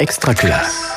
Extraculasse.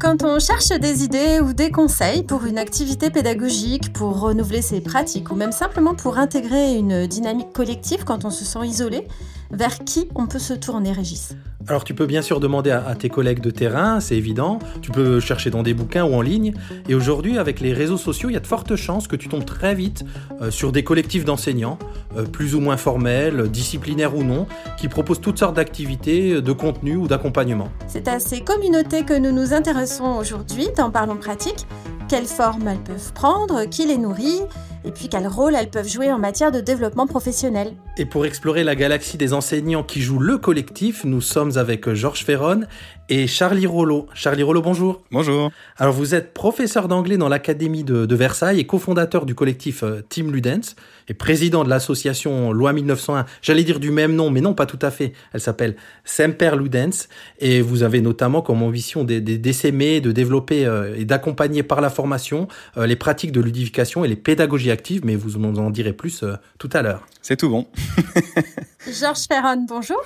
Quand on cherche des idées ou des conseils pour une activité pédagogique, pour renouveler ses pratiques ou même simplement pour intégrer une dynamique collective quand on se sent isolé, vers qui on peut se tourner, Régis? Alors tu peux bien sûr demander à, tes collègues de terrain, c'est évident. Tu peux chercher dans des bouquins ou en ligne. Et aujourd'hui, avec les réseaux sociaux, il y a de fortes chances que tu tombes très vite euh, sur des collectifs d'enseignants, euh, plus ou moins formels, disciplinaires ou non, qui proposent toutes sortes d'activités, de contenus ou d'accompagnement. C'est à ces communautés que nous nous intéressons aujourd'hui dans Parlons pratique. Quelles formes elles peuvent prendre, qui les nourrit? Et puis quel rôle elles peuvent jouer en matière de développement professionnel. Et pour explorer la galaxie des enseignants qui jouent le collectif, nous sommes avec Georges Ferron et Charlie Rollo. Charlie Rollo, bonjour. Bonjour. Alors vous êtes professeur d'anglais dans l'Académie de, Versailles et cofondateur du collectif euh, Team Ludens et président de l'association Loi 1901, j'allais dire du même nom, mais non pas tout à fait, elle s'appelle Semper Ludens et vous avez notamment comme ambition d'essaimer, de développer euh, et d'accompagner par la formation euh, les pratiques de ludification et les pédagogies mais vous en direz plus tout à l'heure. C'est tout bon. Georges Ferron, bonjour.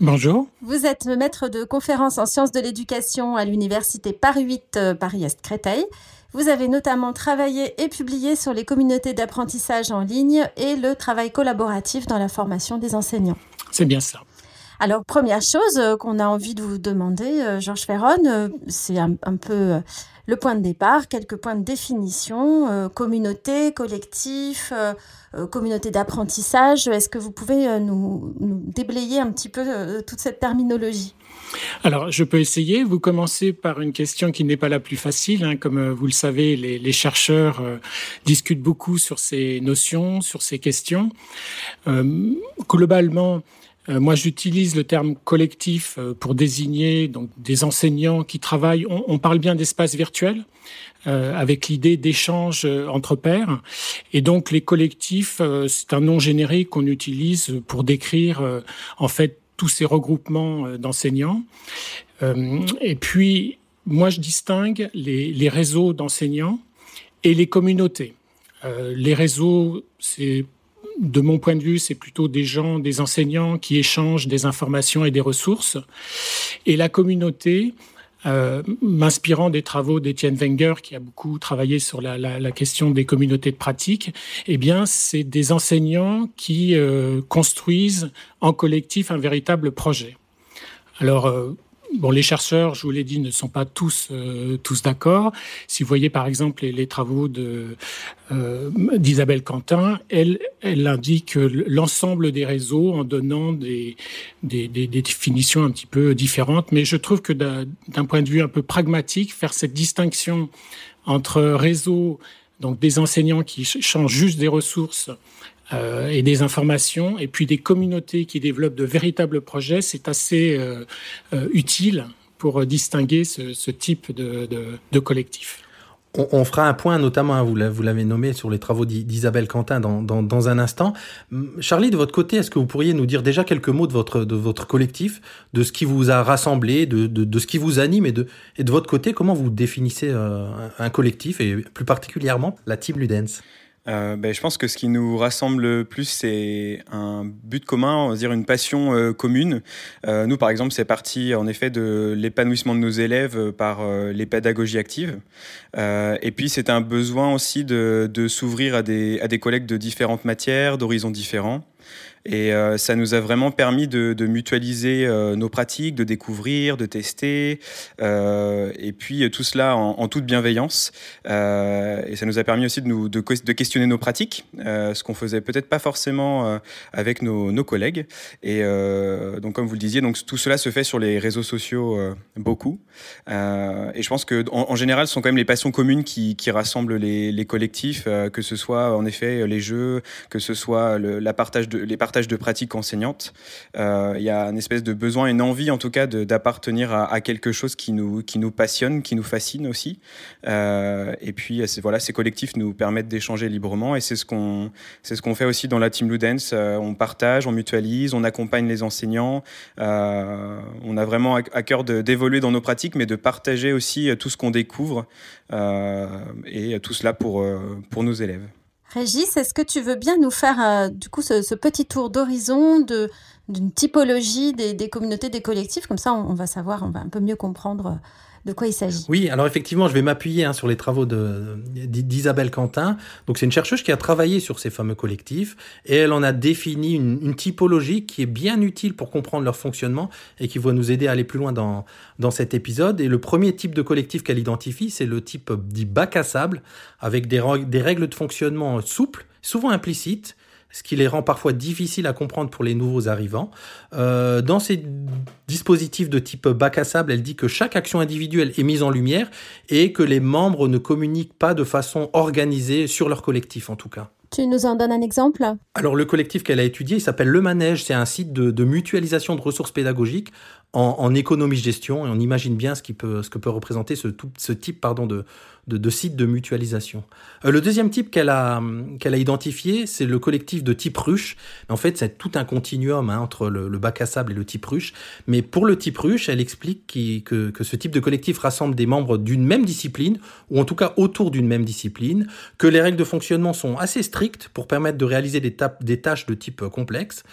Bonjour. Vous êtes maître de conférence en sciences de l'éducation à l'université Paris 8 euh, Paris-Est Créteil. Vous avez notamment travaillé et publié sur les communautés d'apprentissage en ligne et le travail collaboratif dans la formation des enseignants. C'est bien ça. Alors, première chose euh, qu'on a envie de vous demander, euh, Georges Ferron, c'est un, peu le point de départ, quelques points de définition, communauté, collectif, euh, communauté d'apprentissage. Est-ce que vous pouvez euh, nous, déblayer un petit peu euh, toute cette terminologie? Alors, je peux essayer. Vous commencez par une question qui n'est pas la plus facile. Hein. Comme vous le savez, les, chercheurs discutent beaucoup sur ces notions, sur ces questions. globalement, moi, j'utilise le terme collectif pour désigner donc des enseignants qui travaillent. on parle bien d'espace virtuel. Euh, avec l'idée d'échange euh, entre pairs. Et donc les collectifs, euh, c'est un nom générique qu'on utilise pour décrire en fait tous ces regroupements d'enseignants. et puis moi je distingue les, les réseaux d'enseignants et les communautés. les réseaux, c'est de mon point de vue, c'est plutôt des gens, des enseignants qui échangent des informations et des ressources. Et la communauté, euh, m'inspirant des travaux d'Étienne Wenger, qui a beaucoup travaillé sur la, question des communautés de pratique, eh bien, c'est des enseignants qui euh, construisent en collectif un véritable projet. Alors, euh, Bon, les chercheurs, je vous l'ai dit, ne sont pas tous euh, tous d'accord. Si vous voyez par exemple les, travaux de euh, d'Isabelle Quentin, elle elle indique l'ensemble des réseaux en donnant des, des, des, définitions un petit peu différentes. Mais je trouve que d'un point de vue un peu pragmatique, faire cette distinction entre réseaux donc des enseignants qui changent juste des ressources euh, et des informations, et puis des communautés qui développent de véritables projets, c'est assez euh, euh, utile pour distinguer ce, type de, collectif. On, fera un point, notamment, hein, vous l'avez nommé, sur les travaux d'Isabelle Quentin dans, un instant. Charlie, de votre côté, est-ce que vous pourriez nous dire déjà quelques mots de votre, collectif, de ce qui vous a rassemblé, de, ce qui vous anime, et de, votre côté, comment vous définissez un collectif, et plus particulièrement la Team Ludens? Euh, ben, je pense que ce qui nous rassemble le plus, c'est un but commun, on va dire une passion euh, commune. Euh, nous, par exemple, c'est parti en effet de l'épanouissement de nos élèves par les pédagogies actives. et puis, c'est un besoin aussi de, s'ouvrir à des collègues de différentes matières, d'horizons différents. Et euh, ça nous a vraiment permis de, mutualiser euh, nos pratiques, de découvrir, de tester, euh, et puis tout cela en, toute bienveillance. et ça nous a permis aussi de, de, de questionner nos pratiques, ce qu'on faisait peut-être pas forcément avec nos, collègues. Et donc, comme vous le disiez, donc tout cela se fait sur les réseaux sociaux beaucoup. et je pense que en, général, ce sont quand même les passions communes qui, rassemblent les, collectifs, que ce soit en effet les jeux, que ce soit le, partage les partages partage de pratiques enseignantes. Euh, il y a une espèce de besoin, une envie en tout cas d'appartenir à, quelque chose qui nous, passionne, qui nous fascine aussi. Euh, et puis voilà, ces collectifs nous permettent d'échanger librement et c'est ce qu'on fait aussi dans la Team Ludens. Euh, on partage, on mutualise, on accompagne les enseignants. On a vraiment à, cœur d'évoluer dans nos pratiques, mais de partager aussi tout ce qu'on découvre et tout cela pour nos élèves. Régis, est-ce que tu veux bien nous faire du coup ce, petit tour d'horizon d'une typologie des, des, communautés, des collectifs? Comme ça, on, va savoir, on va un peu mieux comprendre de quoi il s'agit? Oui, alors effectivement, je vais m'appuyer hein, sur les travaux d'Isabelle Quentin. Donc c'est une chercheuse qui a travaillé sur ces fameux collectifs et elle en a défini une, typologie qui est bien utile pour comprendre leur fonctionnement et qui va nous aider à aller plus loin dans, dans cet épisode. Et le premier type de collectif qu'elle identifie, c'est le type dit bac à sable, avec des, des règles de fonctionnement souples, souvent implicites, ce qui les rend parfois difficiles à comprendre pour les nouveaux arrivants. Euh, dans ces dispositifs de type bac à sable, elle dit que chaque action individuelle est mise en lumière et que les membres ne communiquent pas de façon organisée sur leur collectif en tout cas. Tu nous en donnes un exemple? Alors le collectif qu'elle a étudié, il s'appelle Le Manège, c'est un site de, mutualisation de ressources pédagogiques en, économie-gestion et on imagine bien ce, qui peut, ce que peut représenter ce, ce type pardon, de, de, sites de mutualisation. Euh, le deuxième type qu'elle a, qu'elle a identifié, c'est le collectif de type ruche. En fait, c'est tout un continuum hein, entre le, bac à sable et le type ruche. Mais pour le type ruche, elle explique que, que ce type de collectif rassemble des membres d'une même discipline, ou en tout cas autour d'une même discipline, que les règles de fonctionnement sont assez strictes pour permettre de réaliser des, des tâches de type complexe.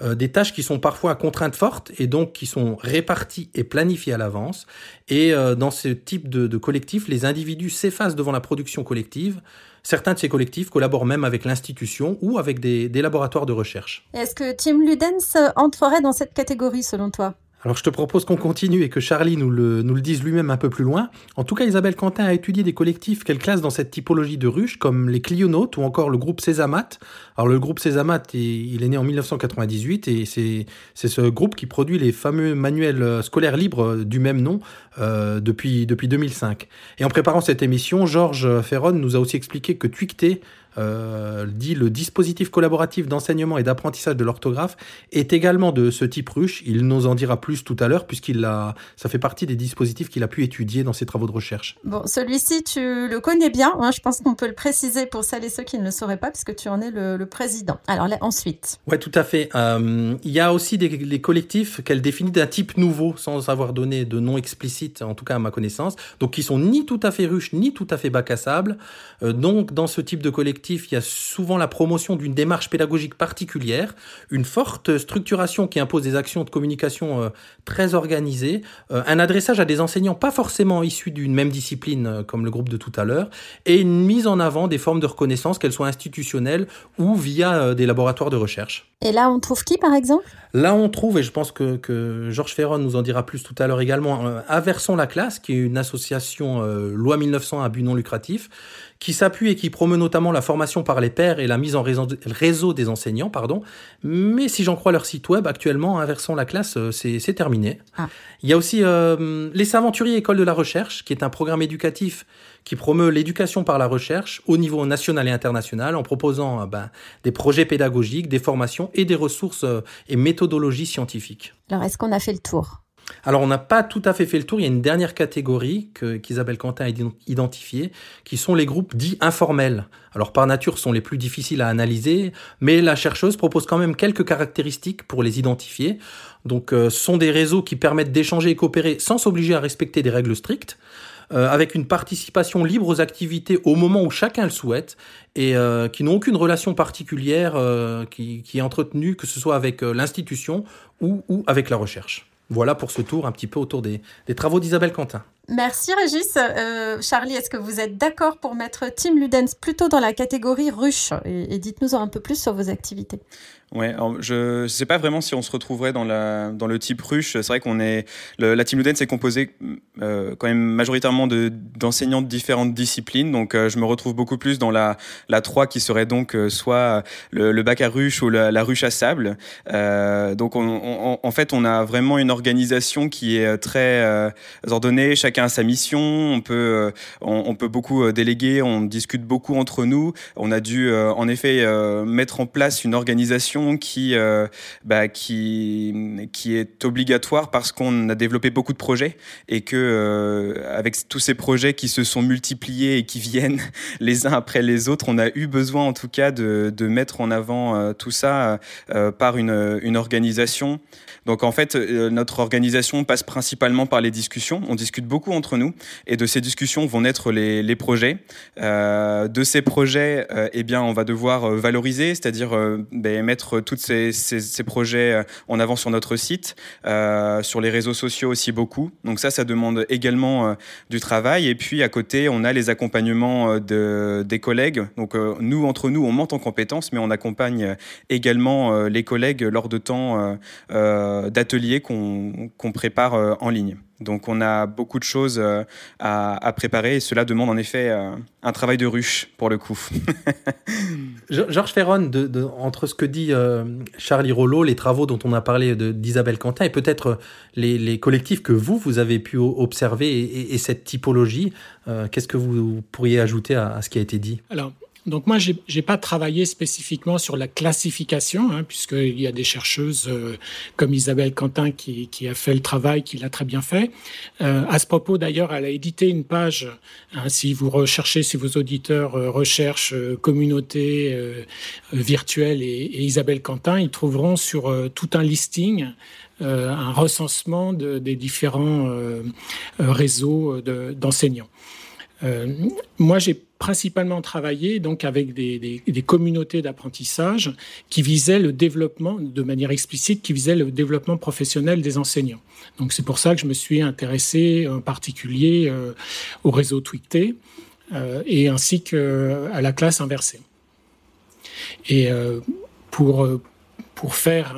Euh, des tâches qui sont parfois à contraintes fortes et donc qui sont réparties et planifiées à l'avance. Et euh, dans ce type de, de collectif, les individus s'effacent devant la production collective. Certains de ces collectifs collaborent même avec l'institution ou avec des, des laboratoires de recherche. Est-ce que Tim Ludens entrerait dans cette catégorie selon toi? Alors je te propose qu'on continue et que Charlie nous le, dise lui-même un peu plus loin. En tout cas, Isabelle Quentin a étudié des collectifs qu'elle classe dans cette typologie de ruches, comme les Clionautes ou encore le groupe Césamat. Alors le groupe Césamat, il est né en 1998 et c'est, ce groupe qui produit les fameux manuels scolaires libres du même nom euh, depuis, depuis 2005. Et en préparant cette émission, Georges Ferron nous a aussi expliqué que Twicté euh, dit le dispositif collaboratif d'enseignement et d'apprentissage de l'orthographe est également de ce type ruche. Il nous en dira plus tout à l'heure puisqu'il a, ça fait partie des dispositifs qu'il a pu étudier dans ses travaux de recherche. Bon, celui-ci, tu le connais bien. Hein, je pense qu'on peut le préciser pour celles et ceux qui ne le sauraient pas puisque tu en es le, président. Alors là, ensuite. Ouais, tout à fait. Euh, il y a aussi des, collectifs qu'elle définit d'un type nouveau sans avoir donné de nom explicite, en tout cas à ma connaissance. Donc qui sont ni tout à fait ruches ni tout à fait bac à sable. Euh, donc dans ce type de collectif il y a souvent la promotion d'une démarche pédagogique particulière, une forte structuration qui impose des actions de communication euh, très organisées, euh, un adressage à des enseignants pas forcément issus d'une même discipline euh, comme le groupe de tout à l'heure, et une mise en avant des formes de reconnaissance, qu'elles soient institutionnelles ou via des laboratoires de recherche. Et là, on trouve qui, par exemple? Là, on trouve, et je pense que, que Georges Ferron nous en dira plus tout à l'heure également, euh, Averson la classe, qui est une association loi 1900 à but non lucratif, qui s'appuie et qui promeut notamment la formation par les pairs et la mise en réseau, des enseignants, pardon. Mais si j'en crois leur site web, actuellement, inversons la classe, euh, c'est terminé. Ah. Il y a aussi euh, les Saventuriers École de la Recherche, qui est un programme éducatif qui promeut l'éducation par la recherche au niveau national et international en proposant euh, ben, des projets pédagogiques, des formations et des ressources et méthodologies scientifiques. Alors, est-ce qu'on a fait le tour? Alors, on n'a pas tout à fait fait le tour. Il y a une dernière catégorie qu'Isabelle Quentin a identifiée, qui sont les groupes dits informels. Alors, par nature, sont les plus difficiles à analyser, mais la chercheuse propose quand même quelques caractéristiques pour les identifier. Donc, euh, ce sont des réseaux qui permettent d'échanger et coopérer sans s'obliger à respecter des règles strictes. Euh, avec une participation libre aux activités au moment où chacun le souhaite et euh, qui n'ont aucune relation particulière qui, qui, est entretenue, que ce soit avec l'institution ou avec la recherche. Voilà pour ce tour un petit peu autour des, travaux d'Isabelle Quentin. Merci Régis. Euh, Charlie, est-ce que vous êtes d'accord pour mettre Tim Ludens plutôt dans la catégorie ruche? Et dites-nous un peu plus sur vos activités. Ouais, je ne sais pas vraiment si on se retrouverait dans, la, dans le type ruche. C'est vrai qu'on est. la team Luden, c'est composé euh, quand même majoritairement d'enseignants de, différentes disciplines. Donc, euh, je me retrouve beaucoup plus dans la, la 3 qui serait donc euh, soit le, bac à ruche ou la, ruche à sable. donc, en fait, on a vraiment une organisation qui est très ordonnée. Chacun a sa mission. On peut, on, peut beaucoup déléguer. On discute beaucoup entre nous. On a dû, en effet, mettre en place une organisation qui, bah, qui, qui est obligatoire parce qu'on a développé beaucoup de projets et que avec tous ces projets qui se sont multipliés et qui viennent les uns après les autres, on a eu besoin en tout cas de, de mettre en avant tout ça par une, une organisation. Donc en fait, notre organisation passe principalement par les discussions. On discute beaucoup entre nous et de ces discussions vont naître les, les projets. Euh, de ces projets, euh, eh bien, on va devoir euh, valoriser, c'est-à-dire ben, mettre tous ces, projets en avant sur notre site, sur les réseaux sociaux aussi beaucoup. Donc ça, ça demande également du travail. Et puis à côté, on a les accompagnements de, des collègues. Donc nous, entre nous, on monte en compétences, mais on accompagne également les collègues lors de temps d'ateliers qu'on prépare en ligne. Donc on a beaucoup de choses euh, à, préparer et cela demande en effet euh, un travail de ruche pour le coup. Georges Ferron, entre ce que dit euh, Charlie Rollo, les travaux dont on a parlé d'Isabelle Quentin et peut-être les, collectifs que vous, vous avez pu observer et, cette typologie, qu'est-ce que vous pourriez ajouter à, à, ce qui a été dit? Alors, donc moi, j'ai n'ai pas travaillé spécifiquement sur la classification, hein, puisqu'il y a des chercheuses euh, comme Isabelle Quentin qui, a fait le travail, qui l'a très bien fait. Euh, à ce propos, d'ailleurs, elle a édité une page. Hein, si vous recherchez, si vos auditeurs euh, recherchent communauté virtuelle et, Isabelle Quentin, ils trouveront sur tout un listing un recensement de, des différents réseaux d'enseignants. Euh, moi, j'ai principalement travaillé donc avec des, des, communautés d'apprentissage qui visaient le développement, de manière explicite, qui visaient le développement professionnel des enseignants. Donc c'est pour ça que je me suis intéressé en particulier euh, au réseau Twicté euh, et ainsi qu'à la classe inversée. Et euh, pour pour faire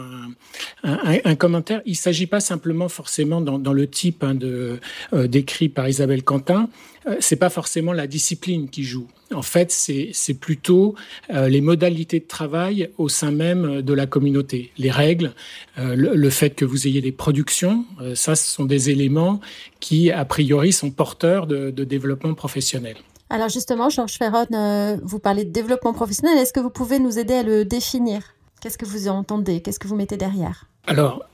un, commentaire, il ne s'agit pas simplement forcément dans, le type hein, euh, décrit par Isabelle Quentin, euh, c'est pas forcément la discipline qui joue. En fait, c'est plutôt euh, les modalités de travail au sein même de la communauté, les règles, euh, le, fait que vous ayez des productions, ça, ce sont des éléments qui, a priori, sont porteurs de, de développement professionnel. Alors justement, Georges Ferron, vous parlez de développement professionnel. Est-ce que vous pouvez nous aider à le définir? Qu'est-ce que vous entendez? Qu'est-ce que vous mettez derrière? Alors,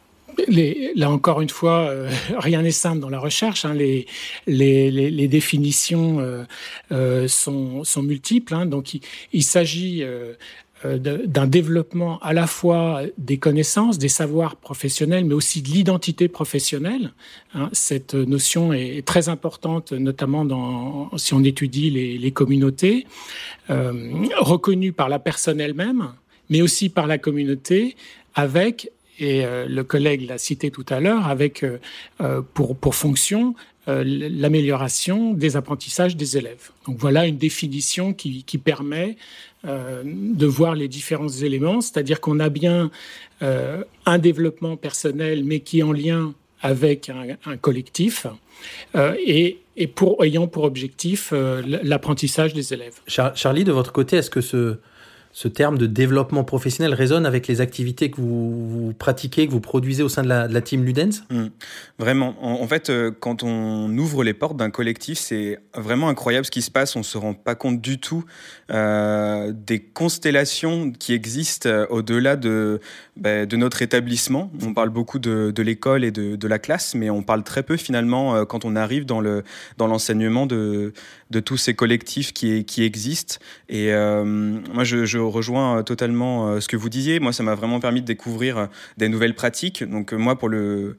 là encore une fois, euh, rien n'est simple dans la recherche. Hein. Les, définitions euh, euh, sont, multiples. Hein. Donc, il, s'agit euh, euh, d'un développement à la fois des connaissances, des savoirs professionnels, mais aussi de l'identité professionnelle. Hein. Cette notion est très importante, notamment si on étudie les, communautés, reconnue par la personne elle-même mais aussi par la communauté, avec, et euh, le collègue l'a cité tout à l'heure, avec euh, euh pour, pour fonction l'amélioration des apprentissages des élèves. Donc voilà une définition qui, qui permet de voir les différents éléments, c'est-à-dire qu'on a bien un développement personnel, mais qui est en lien avec un, un collectif, et, et pour, ayant pour objectif l'apprentissage des élèves. Charlie, de votre côté, est-ce que ce, ce terme de développement professionnel résonne avec les activités que vous, pratiquez, que vous produisez au sein de la, team Ludens? Mmh. Vraiment. En, fait, euh, quand on ouvre les portes d'un collectif, c'est vraiment incroyable ce qui se passe. On se rend pas compte du tout euh, des constellations qui existent euh, au-delà de, bah, de notre établissement. On parle beaucoup de, de l'école et de, de, la classe, mais on parle très peu finalement quand on arrive dans le dans l'enseignement de, de tous ces collectifs qui, qui existent. Et moi, je rejoins totalement euh, ce que vous disiez. Moi, ça m'a vraiment permis de découvrir euh, des nouvelles pratiques. Donc moi, pour le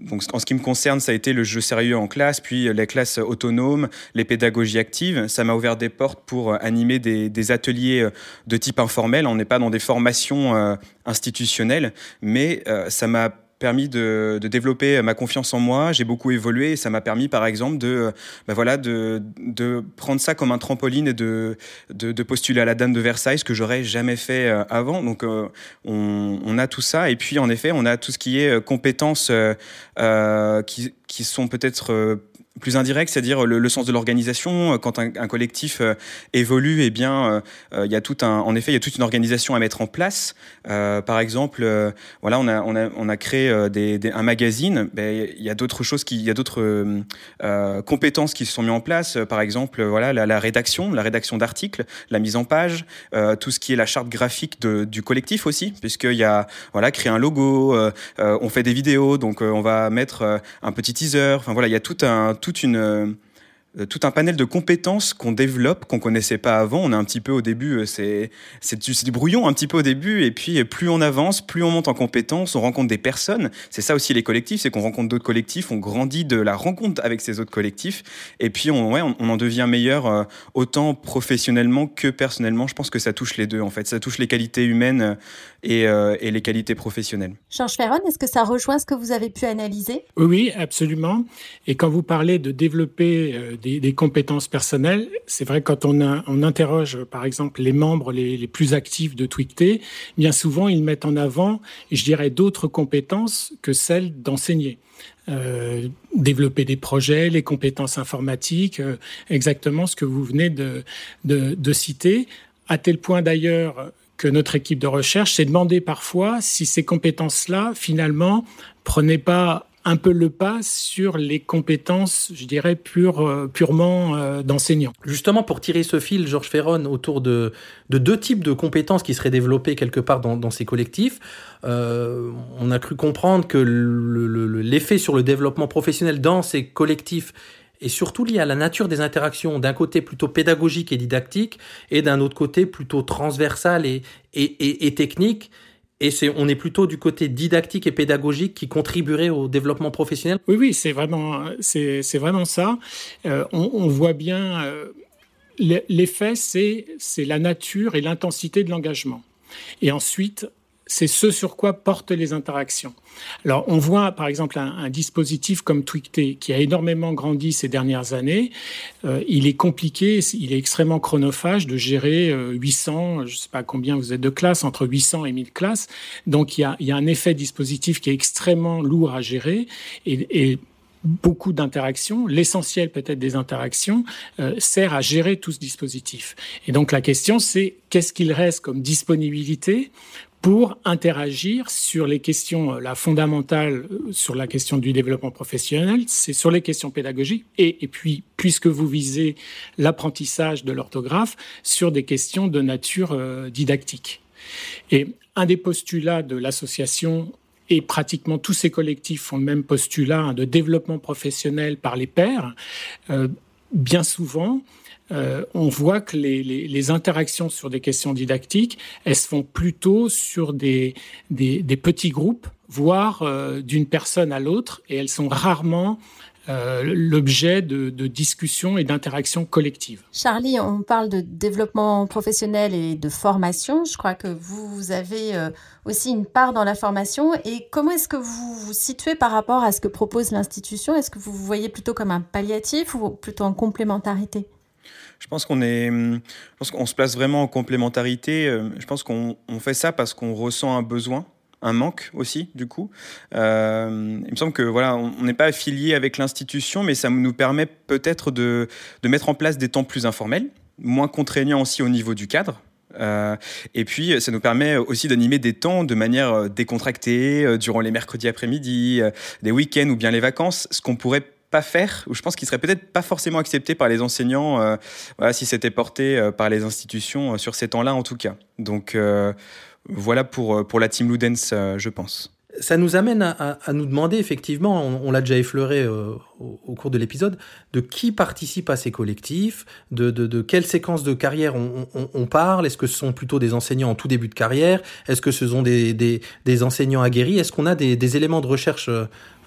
donc, en ce qui me concerne, ça a été le jeu sérieux en classe, puis les classes autonomes, les pédagogies actives. Ça m'a ouvert des portes pour animer des, ateliers de type informel. On n'est pas dans des formations institutionnelles, mais ça m'a permis de, développer ma confiance en moi. J'ai beaucoup évolué et ça m'a permis, par exemple, de, ben voilà, de, de prendre ça comme un trampoline et de, de, postuler à la Dame de Versailles, ce que j'aurais jamais fait euh, avant. Donc, euh, on, a tout ça. Et puis, en effet, on a tout ce qui est euh, compétences euh, qui, qui sont peut-être plus indirect, c'est-à-dire le, sens de l'organisation. Quand un, collectif évolue, eh bien, il y a tout un, en effet, il y a toute une organisation à mettre en place. par exemple, voilà, on a, on a, on a créé un magazine. Ben, il y a d'autres choses qui, il y a d'autres compétences qui se sont mises en place. Par exemple, voilà, la, rédaction, la rédaction d'articles, la mise en page, tout ce qui est la charte graphique du collectif aussi, puisqu'il y a, voilà, créer un logo, on fait des vidéos, donc on va mettre un petit teaser. Enfin voilà, il y a tout un, toute une euh, tout un panel de compétences qu'on développe, qu'on connaissait pas avant. On est un petit peu au début, euh, c'est c'est du, brouillon un petit peu au début, et puis plus on avance, plus on monte en compétences, on rencontre des personnes. C'est ça aussi les collectifs, c'est qu'on rencontre d'autres collectifs, on grandit de la rencontre avec ces autres collectifs, et puis on, ouais, on, en devient meilleur euh, autant professionnellement que personnellement. Je pense que ça touche les deux en fait, ça touche les qualités humaines et, et les qualités professionnelles. Georges Ferron, est-ce que ça rejoint ce que vous avez pu analyser? Oui, absolument. Et quand vous parlez de développer des, compétences personnelles. C'est vrai quand on, interroge, par exemple, les membres les, plus actifs de Twicté, bien souvent ils mettent en avant, je dirais, d'autres compétences que celles d'enseigner. Euh, développer des projets, les compétences informatiques, euh, exactement ce que vous venez de, de, de citer, à tel point d'ailleurs que notre équipe de recherche s'est demandé parfois si ces compétences-là, finalement, prenaient pas un peu le pas sur les compétences, je dirais, euh, purement euh, d'enseignant. Justement, pour tirer ce fil, Georges Ferron, autour de, de, deux types de compétences qui seraient développées quelque part dans, ces collectifs, euh, on a cru comprendre que l'effet sur le développement professionnel dans ces collectifs est surtout lié à la nature des interactions, d'un côté plutôt pédagogique et didactique, et d'un autre côté plutôt transversal et, et, et, et technique et c'est, on est plutôt du côté didactique et pédagogique qui contribuerait au développement professionnel? Oui, oui, c'est vraiment, c'est, vraiment ça. Euh, on, on, voit bien euh, l'effet, c'est, c'est la nature et l'intensité de l'engagement. Et ensuite, c'est ce sur quoi portent les interactions. Alors, on voit par exemple un, dispositif comme Twicté qui a énormément grandi ces dernières années. Euh, il est compliqué, il est extrêmement chronophage de gérer 800, euh, je ne sais pas combien vous êtes de classes, entre 800 et 1000 classes. Donc, il y a, un effet dispositif qui est extrêmement lourd à gérer et, et beaucoup d'interactions, l'essentiel peut-être des interactions, euh, sert à gérer tout ce dispositif. Et donc la question, c'est qu'est-ce qu'il reste comme disponibilité pour interagir sur les questions, euh, la fondamentale euh, sur la question du développement professionnel, c'est sur les questions pédagogiques et, puis, puisque vous visez l'apprentissage de l'orthographe, sur des questions de nature euh, didactique. Et un des postulats de l'association et pratiquement tous ces collectifs font le même postulat hein, de développement professionnel par les pairs. Bien souvent, euh, on voit que les, interactions sur des questions didactiques, elles se font plutôt sur des, petits groupes, voire euh, d'une personne à l'autre, et elles sont rarement euh, l'objet de, discussions et d'interactions collectives. Charlie, on parle de développement professionnel et de formation. Je crois que vous avez aussi une part dans la formation. Et comment est-ce que vous vous situez par rapport à ce que propose l'institution? Est-ce que vous vous voyez plutôt comme un palliatif ou plutôt en complémentarité? Je pense qu'on est, je pense qu'on se place vraiment en complémentarité. Euh, je pense qu'on fait ça parce qu'on ressent un besoin, un manque aussi, du coup. Euh, il me semble que voilà, on n'est pas affilié avec l'institution, mais ça nous permet peut-être de, de mettre en place des temps plus informels, moins contraignants aussi au niveau du cadre. Euh, et puis, ça nous permet aussi d'animer des temps de manière décontractée durant les mercredis après-midi, des week-ends ou bien les vacances, ce qu'on pourrait faire, ou je pense qu'il serait peut-être pas forcément accepté par les enseignants, euh, voilà, si c'était porté euh, par les institutions euh, sur ces temps-là en tout cas. Donc voilà pour, pour la Team Ludens, je pense. Ça nous amène à, nous demander effectivement, on, l'a déjà effleuré au, au, cours de l'épisode, de qui participe à ces collectifs, de, de, de quelle séquence de carrière on, parle, est-ce que ce sont plutôt des enseignants en tout début de carrière, est-ce que ce sont des, enseignants aguerris, est-ce qu'on a des, éléments de recherche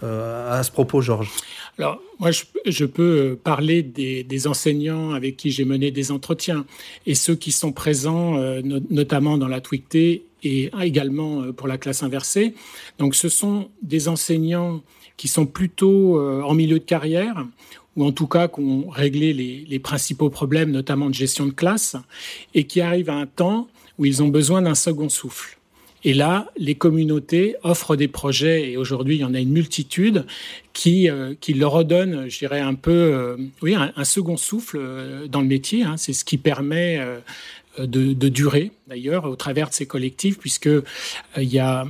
à ce propos, Georges? Alors, moi, je, peux parler des, enseignants avec qui j'ai mené des entretiens et ceux qui sont présents, euh, notamment dans la Twicté et également euh, pour la classe inversée. Donc, ce sont des enseignants qui sont plutôt euh, en milieu de carrière ou en tout cas qui ont réglé les, principaux problèmes, notamment de gestion de classe, et qui arrivent à un temps où ils ont besoin d'un second souffle. Et là, les communautés offrent des projets, et aujourd'hui, il y en a une multitude, qui, euh, leur redonnent, je dirais, un peu, oui, un, second souffle dans le métier. Hein. C'est ce qui permet de, de, durer, d'ailleurs, au travers de ces collectifs, puisque il y a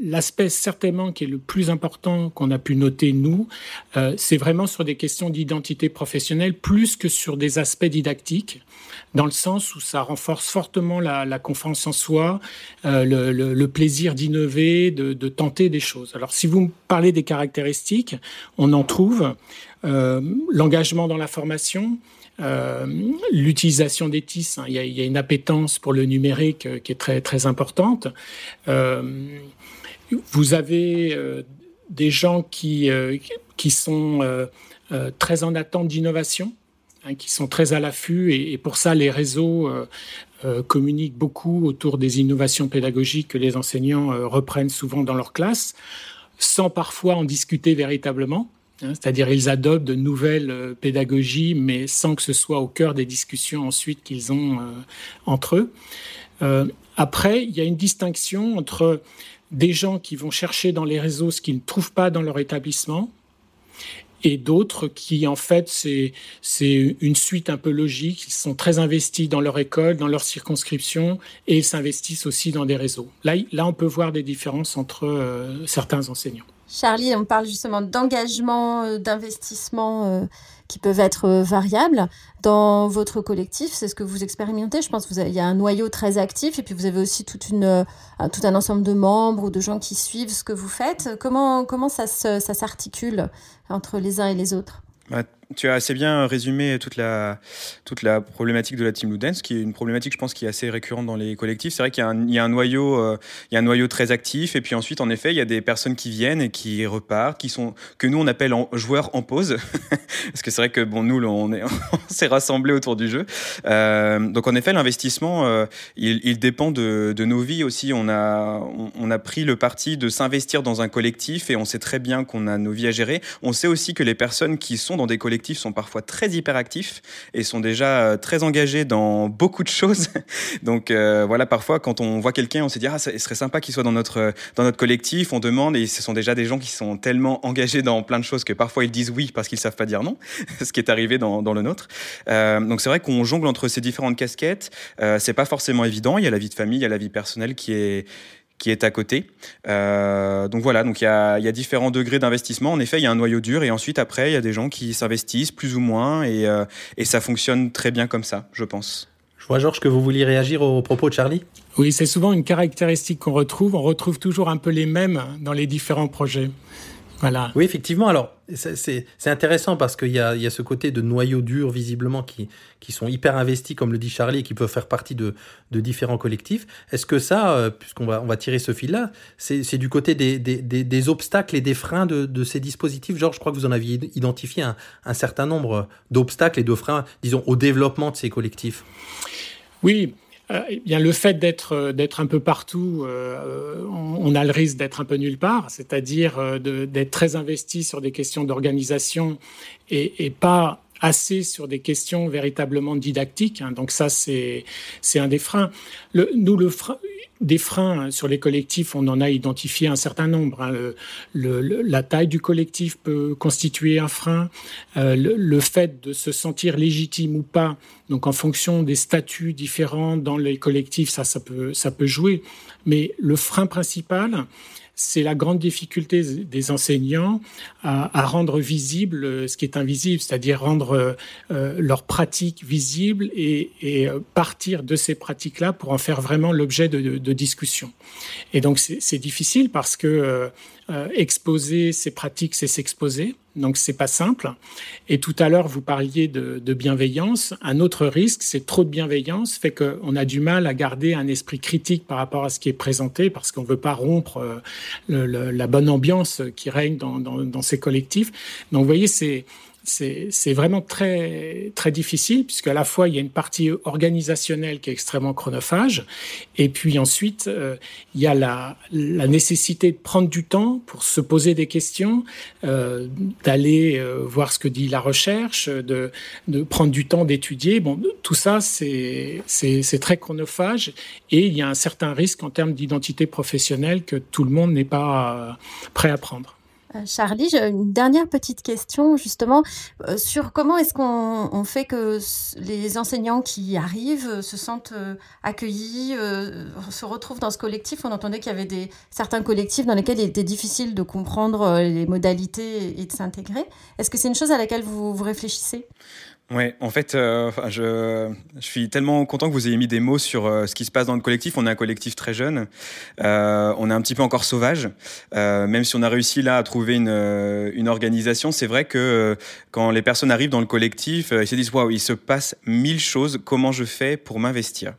l'aspect certainement qui est le plus important qu'on a pu noter, nous, c'est vraiment sur des questions d'identité professionnelle, plus que sur des aspects didactiques dans le sens où ça renforce fortement la, confiance en soi, euh, le, plaisir d'innover, de, de, tenter des choses. Alors si vous me parlez des caractéristiques, on en trouve euh, l'engagement dans la formation, euh, l'utilisation des TIS. Hein. Il, y a, il, y a, une appétence pour le numérique euh, qui est très très importante. Euh, vous avez euh, des gens qui qui sont très en attente d'innovation. Hein, qui sont très à l'affût et, pour ça les réseaux euh, euh, communiquent beaucoup autour des innovations pédagogiques que les enseignants euh, reprennent souvent dans leur classe, sans parfois en discuter véritablement. Hein, C'est-à-dire ils adoptent de nouvelles euh, pédagogies, mais sans que ce soit au cœur des discussions ensuite qu'ils ont euh, entre eux. Euh, après, il y a une distinction entre des gens qui vont chercher dans les réseaux ce qu'ils ne trouvent pas dans leur établissement et d'autres qui, en fait, c'est, une suite un peu logique. Ils sont très investis dans leur école, dans leur circonscription, et ils s'investissent aussi dans des réseaux. Là, on peut voir des différences entre certains enseignants. Charlie, on parle justement d'engagement, euh, d'investissement euh, qui peuvent être euh, variables. Dans votre collectif, c'est ce que vous expérimentez. Je pense qu'il y a un noyau très actif et puis vous avez aussi tout un ensemble de membres ou de gens qui suivent ce que vous faites. Comment, comment ça, ça s'articule entre les uns et les autres? Bah, tu as assez bien résumé toute la, toute la problématique de la Team Ludens, qui est une problématique, je pense, qui est assez récurrente dans les collectifs. C'est vrai qu'il y, y, a un noyau, euh, il y a un noyau très actif, et puis ensuite, en effet, il y a des personnes qui viennent et qui repartent, qui sont que nous on appelle en, joueurs en pause, parce que c'est vrai que bon, nous, on est, on s'est rassemblés autour du jeu. Euh, donc, en effet, l'investissement, euh, il, dépend de, de, nos vies aussi. On a, on, on a pris le parti de s'investir dans un collectif, et on sait très bien qu'on a nos vies à gérer. On sait aussi que les personnes qui sont dans des collectifs sont parfois très hyperactifs et sont déjà euh, très engagés dans beaucoup de choses. Donc euh, voilà, parfois quand on voit quelqu'un, on se dit ah ça serait sympa qu'il soit dans notre euh, dans notre collectif. On demande et ce sont déjà des gens qui sont tellement engagés dans plein de choses que parfois ils disent oui parce qu'ils savent pas dire non. ce qui est arrivé dans, dans le nôtre. Donc c'est vrai qu'on jongle entre ces différentes casquettes. Euh, c'est pas forcément évident. Il y a la vie de famille, il y a la vie personnelle qui est qui est à côté. Euh, donc voilà, donc il y a, y a, différents degrés d'investissement. En effet, il y a un noyau dur et ensuite après, il y a des gens qui s'investissent plus ou moins et, euh, et ça fonctionne très bien comme ça, je pense. Je vois, Georges, que vous vouliez réagir aux propos de Charlie Oui, c'est souvent une caractéristique qu'on retrouve. On retrouve toujours un peu les mêmes dans les différents projets. Voilà. Oui, effectivement. Alors, c'est intéressant parce qu'il y a, il y a ce côté de noyau dur, visiblement, qui, qui sont hyper investis, comme le dit Charlie, et qui peuvent faire partie de, de différents collectifs. Est-ce que ça, euh, puisqu'on va, on va tirer ce fil-là, c'est du côté des, des, des, des, obstacles et des freins de, de ces dispositifs? Georges, je crois que vous en aviez identifié un, un certain nombre d'obstacles et de freins, disons, au développement de ces collectifs. Oui, euh, eh bien, le fait d'être euh, d'être un peu partout, euh, on, on, a le risque d'être un peu nulle part, c'est-à-dire euh, d'être très investi sur des questions d'organisation et, pas assez sur des questions véritablement didactiques. Hein. Donc ça, c'est un des freins. Le, nous, le frein, des freins sur les collectifs, on en a identifié un certain nombre. Hein. Le, le, la taille du collectif peut constituer un frein. Euh, le, le, fait de se sentir légitime ou pas, donc en fonction des statuts différents dans les collectifs, ça, ça peut, ça peut jouer. Mais le frein principal, c'est la grande difficulté des enseignants à, rendre visible ce qui est invisible, c'est-à-dire rendre euh, leurs pratiques visibles et, euh, partir de ces pratiques-là pour en faire vraiment l'objet de, de, de, discussion. Et donc c'est difficile parce que euh, euh, exposer ces pratiques, c'est s'exposer. Donc c'est pas simple. Et tout à l'heure, vous parliez de, bienveillance. Un autre risque, c'est trop de bienveillance, fait qu'on a du mal à garder un esprit critique par rapport à ce qui est présenté, parce qu'on veut pas rompre euh, la bonne ambiance qui règne dans, dans, dans ces collectifs. Donc vous voyez, c'est c'est vraiment très, très difficile, puisque à la fois, il y a une partie organisationnelle qui est extrêmement chronophage, et puis ensuite, euh, il y a la, la, nécessité de prendre du temps pour se poser des questions, euh, d'aller euh, voir ce que dit la recherche, de, de prendre du temps d'étudier. Bon, tout ça, c'est très chronophage, et il y a un certain risque en termes d'identité professionnelle que tout le monde n'est pas prêt à prendre. Euh, Charlie, j'ai une dernière petite question justement euh, sur comment est-ce qu'on fait que les enseignants qui arrivent euh, se sentent accueillis, se retrouvent dans ce collectif. On entendait qu'il y avait des, certains collectifs dans lesquels il était difficile de comprendre les modalités et de s'intégrer. Est-ce que c'est une chose à laquelle vous, vous réfléchissez? Ouais, en fait, euh, je, je, suis tellement content que vous ayez mis des mots sur euh, ce qui se passe dans le collectif. On est un collectif très jeune, euh, on est un petit peu encore sauvage, euh, même si on a réussi là à trouver une, une organisation. C'est vrai que quand les personnes arrivent dans le collectif, ils se disent waouh, il se passe mille choses. Comment je fais pour m'investir?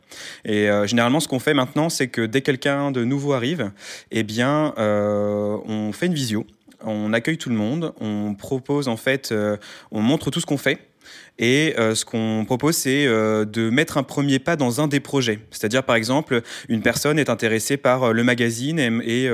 Et généralement, ce qu'on fait maintenant, c'est que dès quelqu'un de nouveau arrive, eh bien, on fait une visio. On accueille tout le monde, on propose en fait, on montre tout ce qu'on fait, et euh, ce qu'on propose, c'est euh, de mettre un premier pas dans un des projets. C'est-à-dire, par exemple, une personne est intéressée par euh, le magazine et,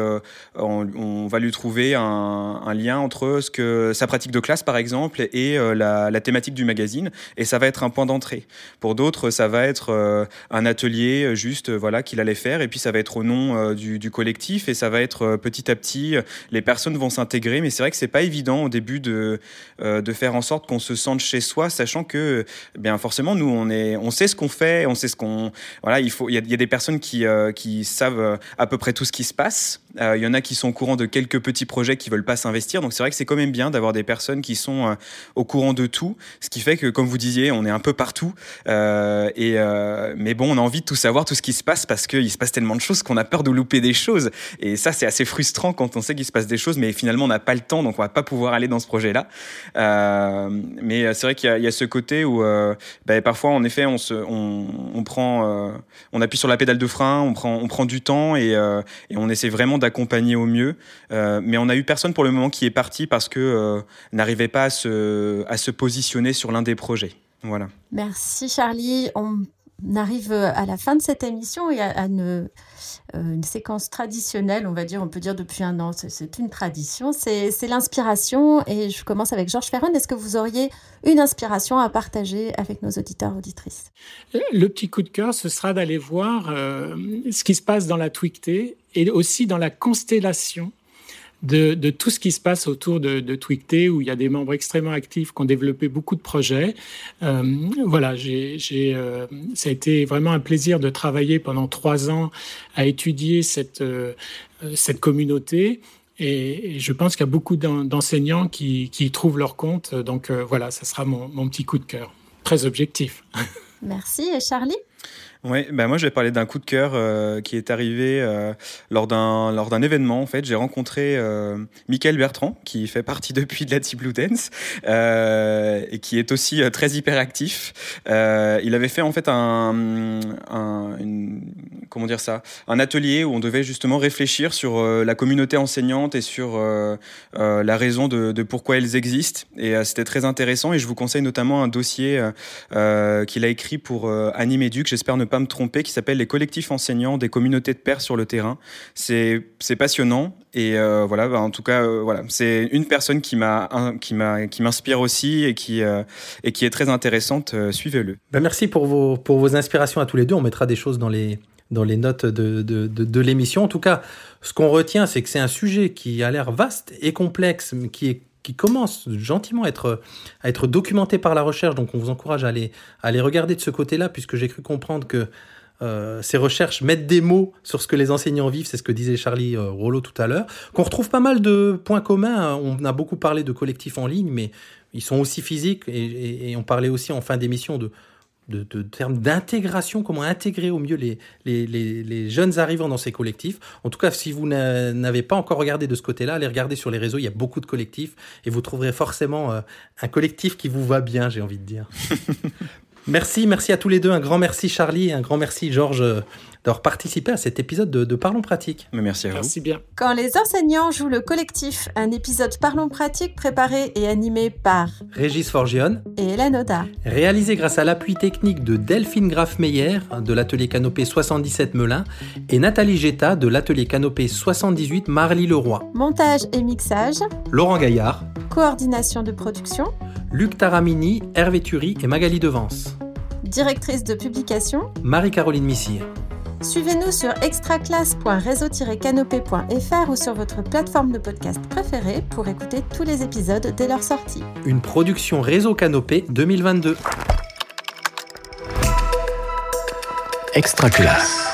on, va lui trouver un, lien entre ce que sa pratique de classe, par exemple, et la, thématique du magazine. Et ça va être un point d'entrée. Pour d'autres, ça va être un atelier juste voilà qu'il allait faire. Et puis, ça va être au nom du, collectif. Et ça va être petit à petit, les personnes vont s'intégrer. Mais c'est vrai que c'est pas évident au début de faire en sorte qu'on se sente chez soi, sachant que, eh bien forcément, nous, on est, on sait ce qu'on fait, on sait ce qu'on, voilà, il faut, il y, a, des personnes qui, euh, savent euh, à peu près tout ce qui se passe. Euh, il y en a qui sont au courant de quelques petits projets qui veulent pas s'investir. Donc c'est vrai que c'est quand même bien d'avoir des personnes qui sont au courant de tout, ce qui fait que, comme vous disiez, on est un peu partout. et mais bon, on a envie de tout savoir, tout ce qui se passe, parce qu'il se passe tellement de choses qu'on a peur de louper des choses. Et ça, c'est assez frustrant quand on sait qu'il se passe des choses, mais finalement, on n'a pas le temps, donc on va pas pouvoir aller dans ce projet-là. mais c'est vrai qu'il y, y, a ce côté où euh, bah, parfois, en effet, on, se, on, prend, euh, on appuie sur la pédale de frein, on prend, on prend du temps et, euh, on essaie vraiment d'accompagner au mieux. mais on a eu personne pour le moment qui est parti parce que n'arrivait pas à se, à se positionner sur l'un des projets. Voilà. Merci Charlie. On arrive à la fin de cette émission et à, une, une, séquence traditionnelle, on va dire, on peut dire depuis un an, c'est une tradition, c'est l'inspiration. Et je commence avec Georges Ferron. Est-ce que vous auriez une inspiration à partager avec nos auditeurs auditrices? Le petit coup de cœur, ce sera d'aller voir euh, ce qui se passe dans la Twicté et aussi dans la constellation de, tout ce qui se passe autour de, de où il y a des membres extrêmement actifs qui ont développé beaucoup de projets. Euh, voilà, j'ai, euh, ça a été vraiment un plaisir de travailler pendant trois ans à étudier cette, euh, cette communauté. Et, je pense qu'il y a beaucoup d'enseignants qui, qui, y trouvent leur compte. Donc voilà, ça sera mon, mon petit coup de cœur. Très objectif. Merci. Et Charlie oui, ben moi je vais parler d'un coup de cœur euh, qui est arrivé euh, lors d'un événement. En fait, j'ai rencontré euh, Michael Bertrand, qui fait partie depuis de la Team Blue Dance euh, et qui est aussi très hyperactif. il avait fait en fait un, comment dire ça, un atelier où on devait justement réfléchir sur la communauté enseignante et sur la raison de, pourquoi elles existent. Et c'était très intéressant. Et je vous conseille notamment un dossier qu'il a écrit pour Anime. J'espère ne pas me tromper, qui s'appelle Les collectifs enseignants des communautés de pairs sur le terrain. C'est passionnant. Et euh, voilà, bah, en tout cas, euh, voilà, c'est une personne qui m'a qui m'inspire aussi et qui euh, et qui est très intéressante. Suivez-le. Ben merci pour vos pour vos inspirations à tous les deux. On mettra des choses dans les dans les notes de, de, de, de l'émission. En tout cas, ce qu'on retient, c'est que c'est un sujet qui a l'air vaste et complexe, mais qui est qui commence gentiment à être, à être documenté par la recherche. Donc on vous encourage à aller, regarder de ce côté-là, puisque j'ai cru comprendre que euh, ces recherches mettent des mots sur ce que les enseignants vivent, c'est ce que disait Charlie euh, Rollo tout à l'heure, qu'on retrouve pas mal de points communs. On a beaucoup parlé de collectifs en ligne, mais ils sont aussi physiques, et on parlait aussi en fin d'émission de, de, termes d'intégration, comment intégrer au mieux les, les, jeunes arrivants dans ces collectifs. En tout cas, si vous n'avez pas encore regardé de ce côté-là, allez regarder sur les réseaux, il y a beaucoup de collectifs et vous trouverez forcément euh, un collectif qui vous va bien, j'ai envie de dire. merci, merci à tous les deux. Un grand merci Charlie, un grand merci Georges d'avoir participé à cet épisode de, Parlons Pratique. Mais merci à vous. Merci bien. Quand les enseignants jouent le collectif, un épisode Parlons Pratique préparé et animé par Régis Forgione et Hélène Oda. Réalisé grâce à l'appui technique de Delphine Graf-Meyer de l'atelier Canopé 77 Melun et Nathalie Getta de l'atelier Canopé 78 Marly-le-Roi. Montage et mixage Laurent Gaillard. Coordination de production Luc Taramini, Hervé Thury et Magali Devance. Directrice de publication Marie-Caroline Missire. Suivez-nous sur extraclasse.réseau-canopé.fr ou sur votre plateforme de podcast préférée pour écouter tous les épisodes dès leur sortie. Une production Réseau Canopé 2022. Extra Classe.